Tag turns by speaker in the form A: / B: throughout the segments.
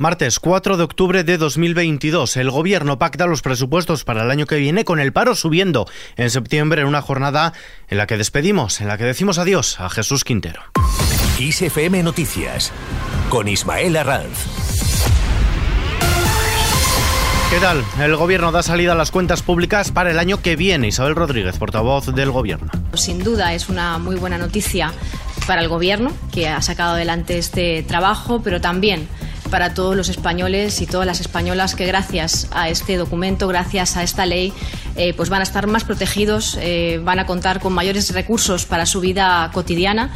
A: Martes 4 de octubre de 2022, el Gobierno pacta los presupuestos para el año que viene con el paro subiendo en septiembre en una jornada en la que despedimos, en la que decimos adiós a Jesús Quintero.
B: ISFM Noticias con Ismael Arranz.
A: ¿Qué tal? El Gobierno da salida a las cuentas públicas para el año que viene. Isabel Rodríguez, portavoz del Gobierno.
C: Sin duda es una muy buena noticia para el Gobierno que ha sacado adelante este trabajo, pero también para todos los españoles y todas las españolas que gracias a este documento, gracias a esta ley, eh, pues van a estar más protegidos, eh, van a contar con mayores recursos para su vida cotidiana,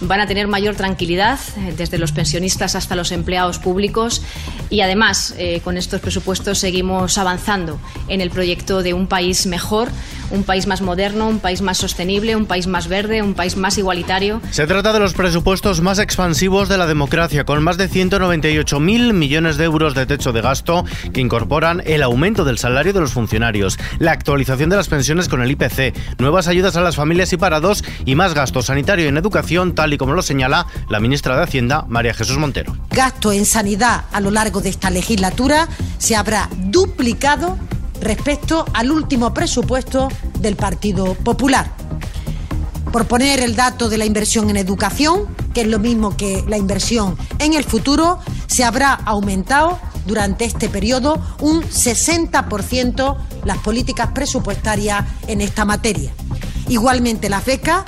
C: van a tener mayor tranquilidad, eh, desde los pensionistas hasta los empleados públicos, y además con estos presupuestos seguimos avanzando en el proyecto de un país mejor, un país más moderno, un país más sostenible, un país más verde, un país más igualitario.
A: Se trata de los presupuestos más expansivos de la democracia, con más de 198.000 millones de euros de techo de gasto que incorporan el aumento del salario de los funcionarios, la actualización de las pensiones con el IPC, nuevas ayudas a las familias y parados y más gasto sanitario y en educación, tal y como lo señala la ministra de Hacienda, María Jesús Montero.
D: Gasto en sanidad a lo largo de esta legislatura se habrá duplicado respecto al último presupuesto del Partido Popular. Por poner el dato de la inversión en educación, que es lo mismo que la inversión en el futuro, se habrá aumentado durante este periodo un 60% las políticas presupuestarias en esta materia. Igualmente las becas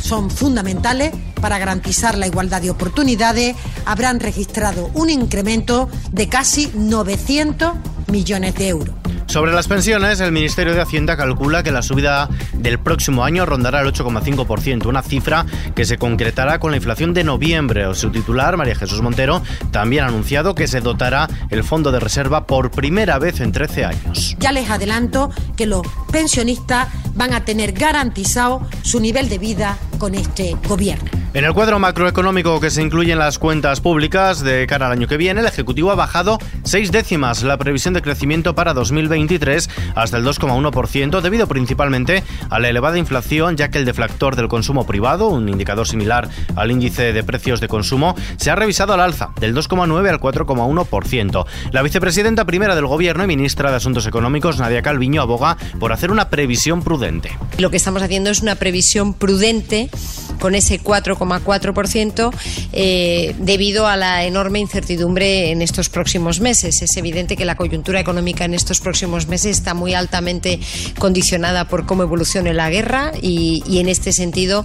D: son fundamentales para garantizar la igualdad de oportunidades, habrán registrado un incremento de casi 900 millones de euros.
A: Sobre las pensiones, el Ministerio de Hacienda calcula que la subida del próximo año rondará el 8,5%, una cifra que se concretará con la inflación de noviembre. Su titular, María Jesús Montero, también ha anunciado que se dotará el fondo de reserva por primera vez en 13 años.
D: Ya les adelanto que los pensionistas van a tener garantizado su nivel de vida con este gobierno.
A: En el cuadro macroeconómico que se incluye en las cuentas públicas de cara al año que viene, el Ejecutivo ha bajado seis décimas la previsión de crecimiento para 2023 hasta el 2,1% debido principalmente a la elevada inflación, ya que el deflactor del consumo privado, un indicador similar al índice de precios de consumo, se ha revisado al alza del 2,9 al 4,1%. La vicepresidenta primera del Gobierno y ministra de Asuntos Económicos, Nadia Calviño, aboga por hacer una previsión prudente.
E: Lo que estamos haciendo es una previsión prudente con ese 4,4% eh, debido a la enorme incertidumbre en estos próximos meses. Es evidente que la coyuntura económica en estos próximos meses está muy altamente condicionada por cómo evolucione la guerra y, y en este sentido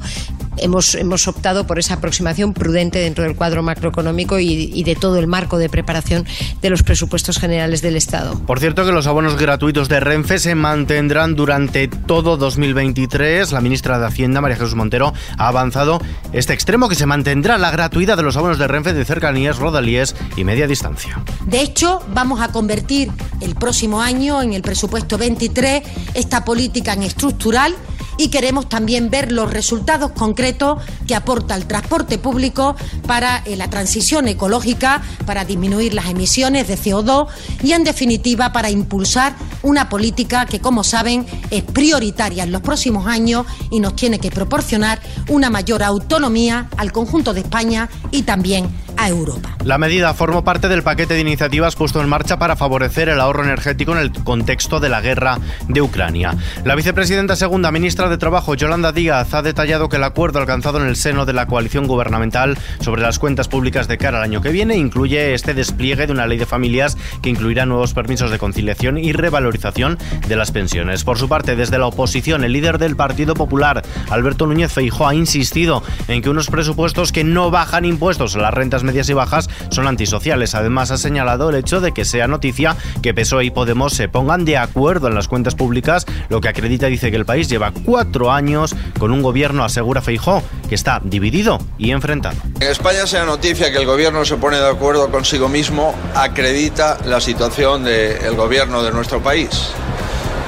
E: hemos, hemos optado por esa aproximación prudente dentro del cuadro macroeconómico y, y, de todo el marco de preparación de los presupuestos generales del Estado.
A: Por cierto que los abonos gratuitos de Renfe se mantendrán durante todo 2023. La ministra de Hacienda, María Jesús Montero, ha avanzado este extremo que se mantendrá la gratuidad de los abonos de Renfe de cercanías, rodalíes y media distancia.
D: De hecho, vamos a convertir el próximo año, en el presupuesto 23, esta política en estructural y queremos también ver los resultados concretos que aporta el transporte público para eh, la transición ecológica, para disminuir las emisiones de CO2 y, en definitiva, para impulsar una política que, como saben, es prioritaria en los próximos años y nos tiene que proporcionar una mayor autonomía al conjunto de España y también a Europa.
A: La medida formó parte del paquete de iniciativas puesto en marcha para favorecer el ahorro energético en el contexto de la guerra de Ucrania. La vicepresidenta segunda ministra de Trabajo, Yolanda Díaz, ha detallado que el acuerdo alcanzado en el seno de la coalición gubernamental sobre las cuentas públicas de cara al año que viene incluye este despliegue de una ley de familias que incluirá nuevos permisos de conciliación y revalorización de las pensiones. Por su parte, desde la oposición, el líder del Partido Popular, Alberto Núñez Feijóo, ha insistido en que unos presupuestos que no bajan impuestos a las rentas medias y bajas son antisociales. Además, ha señalado el hecho de que sea noticia que PSOE y Podemos se pongan de acuerdo en las cuentas públicas, lo que acredita dice que el país lleva cuatro años con un gobierno, asegura Feijó, que está dividido y enfrentado.
F: En España sea noticia que el gobierno se pone de acuerdo consigo mismo, acredita la situación del gobierno de nuestro país.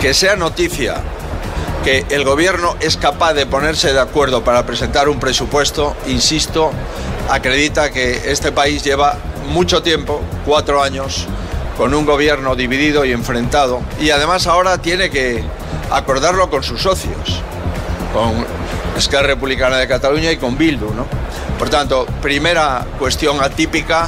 F: Que sea noticia que el gobierno es capaz de ponerse de acuerdo para presentar un presupuesto, insisto, acredita que este país lleva mucho tiempo, cuatro años, con un gobierno dividido y enfrentado, y además ahora tiene que acordarlo con sus socios, con Esquerra Republicana de Cataluña y con Bildu. ¿no? Por tanto, primera cuestión atípica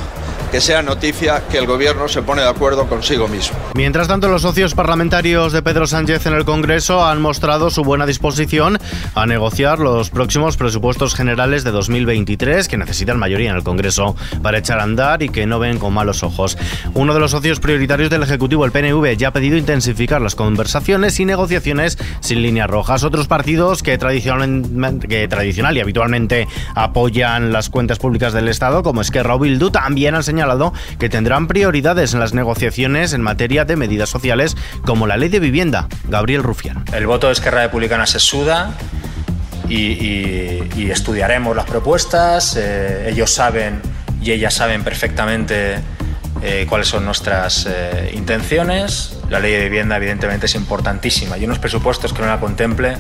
F: que sea noticia que el Gobierno se pone de acuerdo consigo mismo.
A: Mientras tanto, los socios parlamentarios de Pedro Sánchez en el Congreso han mostrado su buena disposición a negociar los próximos presupuestos generales de 2023, que necesitan mayoría en el Congreso para echar a andar y que no ven con malos ojos. Uno de los socios prioritarios del Ejecutivo, el PNV, ya ha pedido intensificar las conversaciones y negociaciones sin líneas rojas. Otros partidos que, tradicionalmente, que tradicional y habitualmente apoyan las cuentas públicas del Estado, como Esquerra o Bildu, también han señalado que tendrán prioridades en las negociaciones en materia de medidas sociales como la ley de vivienda. Gabriel Rufián.
G: El voto de Esquerra Republicana se suda. Y, estudiaremos las propuestas. Eh, ellos saben y ellas saben perfectamente eh, cuáles son nuestras eh, intenciones. La ley de vivienda evidentemente es importantísima y unos presupuestos que no la contemple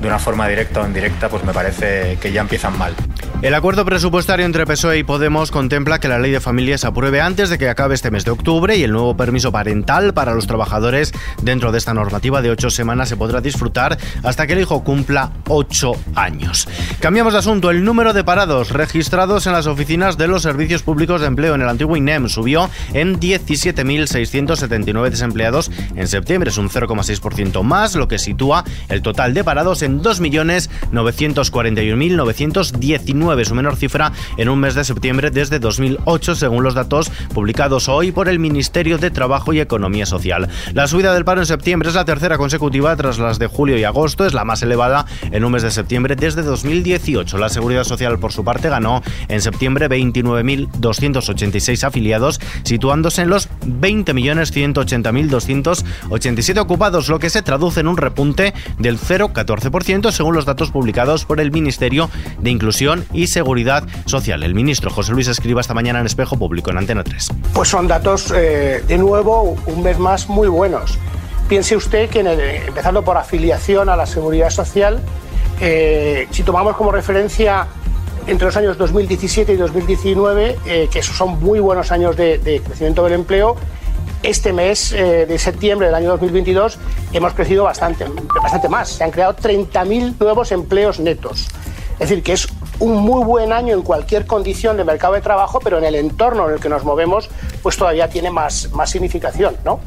G: de una forma directa o indirecta, pues me parece que ya empiezan mal.
A: El acuerdo presupuestario entre PSOE y Podemos contempla que la ley de familias se apruebe antes de que acabe este mes de octubre y el nuevo permiso parental para los trabajadores dentro de esta normativa de ocho semanas se podrá disfrutar hasta que el hijo cumpla ocho años. Cambiamos de asunto. El número de parados registrados en las oficinas de los servicios públicos de empleo en el antiguo INEM subió en 17.679 desempleados en septiembre. Es un 0,6% más, lo que sitúa el total de parados en 2.941.919 19, su menor cifra en un mes de septiembre desde 2008, según los datos publicados hoy por el Ministerio de Trabajo y Economía Social. La subida del paro en septiembre es la tercera consecutiva tras las de julio y agosto, es la más elevada en un mes de septiembre desde 2018. La Seguridad Social, por su parte, ganó en septiembre 29.286 afiliados, situándose en los 20.180.287 ocupados, lo que se traduce en un repunte del 0,14% según los datos publicados por el Ministerio de Inclusión y Seguridad Social. El ministro José Luis escriba esta mañana en Espejo Público, en Antena 3.
H: Pues son datos, eh, de nuevo, un mes más muy buenos. Piense usted que, empezando por afiliación a la Seguridad Social, eh, si tomamos como referencia entre los años 2017 y 2019, eh, que esos son muy buenos años de crecimiento del empleo, este mes de septiembre del año 2022 hemos crecido bastante, bastante más. Se han creado 30.000 nuevos empleos netos. Es decir, que es un muy buen año en cualquier condición de mercado de trabajo, pero en el entorno en el que nos movemos, pues todavía tiene más, más significación, ¿no?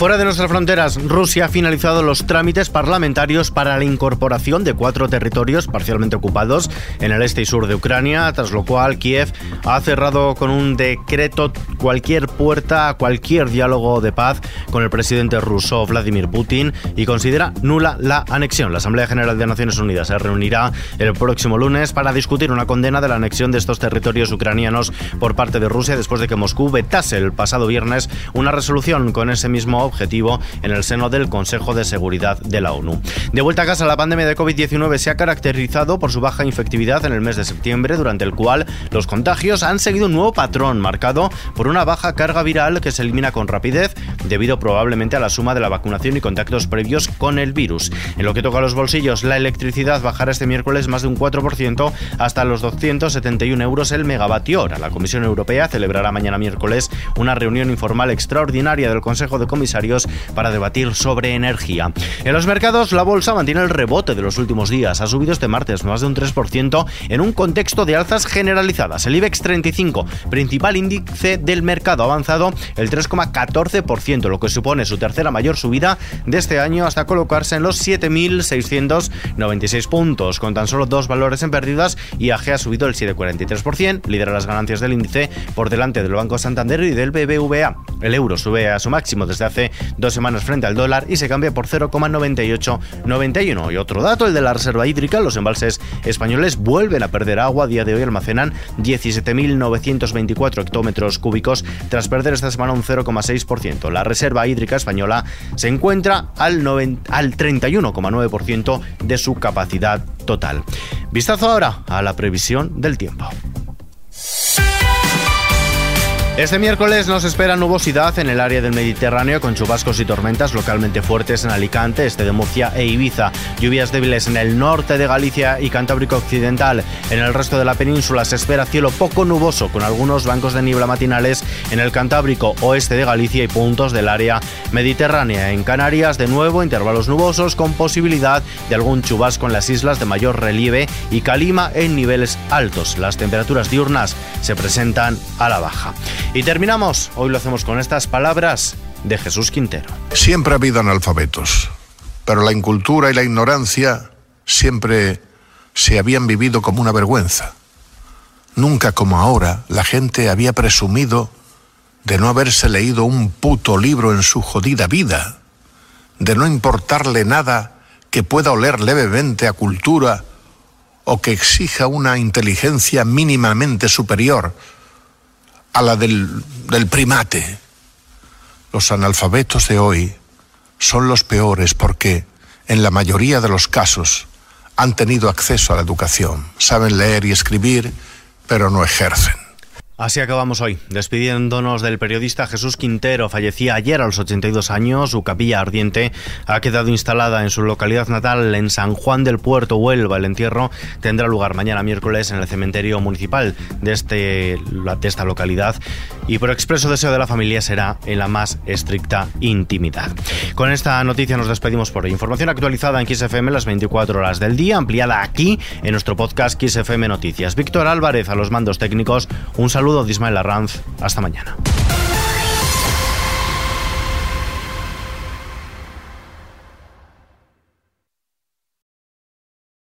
A: Fuera de nuestras fronteras, Rusia ha finalizado los trámites parlamentarios para la incorporación de cuatro territorios parcialmente ocupados en el este y sur de Ucrania, tras lo cual Kiev ha cerrado con un decreto cualquier puerta a cualquier diálogo de paz con el presidente ruso Vladimir Putin y considera nula la anexión. La Asamblea General de Naciones Unidas se reunirá el próximo lunes para discutir una condena de la anexión de estos territorios ucranianos por parte de Rusia después de que Moscú vetase el pasado viernes una resolución con ese mismo objetivo en el seno del Consejo de Seguridad de la ONU. De vuelta a casa, la pandemia de COVID-19 se ha caracterizado por su baja infectividad en el mes de septiembre, durante el cual los contagios han seguido un nuevo patrón marcado por una baja carga viral que se elimina con rapidez debido probablemente a la suma de la vacunación y contactos previos con el virus. En lo que toca a los bolsillos, la electricidad bajará este miércoles más de un 4% hasta los 271 euros el megavatio hora. La Comisión Europea celebrará mañana miércoles una reunión informal extraordinaria del Consejo de Comisarios para debatir sobre energía. En los mercados, la bolsa mantiene el rebote de los últimos días. Ha subido este martes más de un 3% en un contexto de alzas generalizadas. El IBEX 35, principal índice del mercado, ha avanzado el 3,14%, lo que supone su tercera mayor subida de este año hasta colocarse en los 7.696 puntos. Con tan solo dos valores en pérdidas, IAG ha subido el 7,43%, lidera las ganancias del índice por delante del Banco Santander y del BBVA. El euro sube a su máximo desde hace dos semanas frente al dólar y se cambia por 0,9891. Y otro dato, el de la reserva hídrica, los embalses españoles vuelven a perder agua. A día de hoy almacenan 17.924 hectómetros cúbicos tras perder esta semana un 0,6%. La reserva hídrica española se encuentra al, al 31,9% de su capacidad total. Vistazo ahora a la previsión del tiempo. Este miércoles nos espera nubosidad en el área del Mediterráneo con chubascos y tormentas localmente fuertes en Alicante, este de Murcia e Ibiza. Lluvias débiles en el norte de Galicia y Cantábrico Occidental. En el resto de la península se espera cielo poco nuboso con algunos bancos de niebla matinales en el Cantábrico oeste de Galicia y puntos del área mediterránea. En Canarias, de nuevo, intervalos nubosos con posibilidad de algún chubasco en las islas de mayor relieve y calima en niveles altos. Las temperaturas diurnas se presentan a la baja. Y terminamos, hoy lo hacemos con estas palabras de Jesús Quintero.
I: Siempre ha habido analfabetos, pero la incultura y la ignorancia siempre se habían vivido como una vergüenza. Nunca como ahora la gente había presumido de no haberse leído un puto libro en su jodida vida, de no importarle nada que pueda oler levemente a cultura o que exija una inteligencia mínimamente superior a la del, del primate. Los analfabetos de hoy son los peores porque, en la mayoría de los casos, han tenido acceso a la educación, saben leer y escribir, pero no ejercen.
A: Así acabamos hoy, despidiéndonos del periodista Jesús Quintero. Fallecía ayer a los 82 años. Su capilla ardiente ha quedado instalada en su localidad natal, en San Juan del Puerto, Huelva. El entierro tendrá lugar mañana miércoles en el cementerio municipal de, este, de esta localidad y por expreso deseo de la familia será en la más estricta intimidad. Con esta noticia nos despedimos por hoy. Información actualizada en XFM las 24 horas del día, ampliada aquí en nuestro podcast XFM Noticias. Víctor Álvarez a los mandos técnicos. Un saludo de Ismael Arranz. Hasta mañana.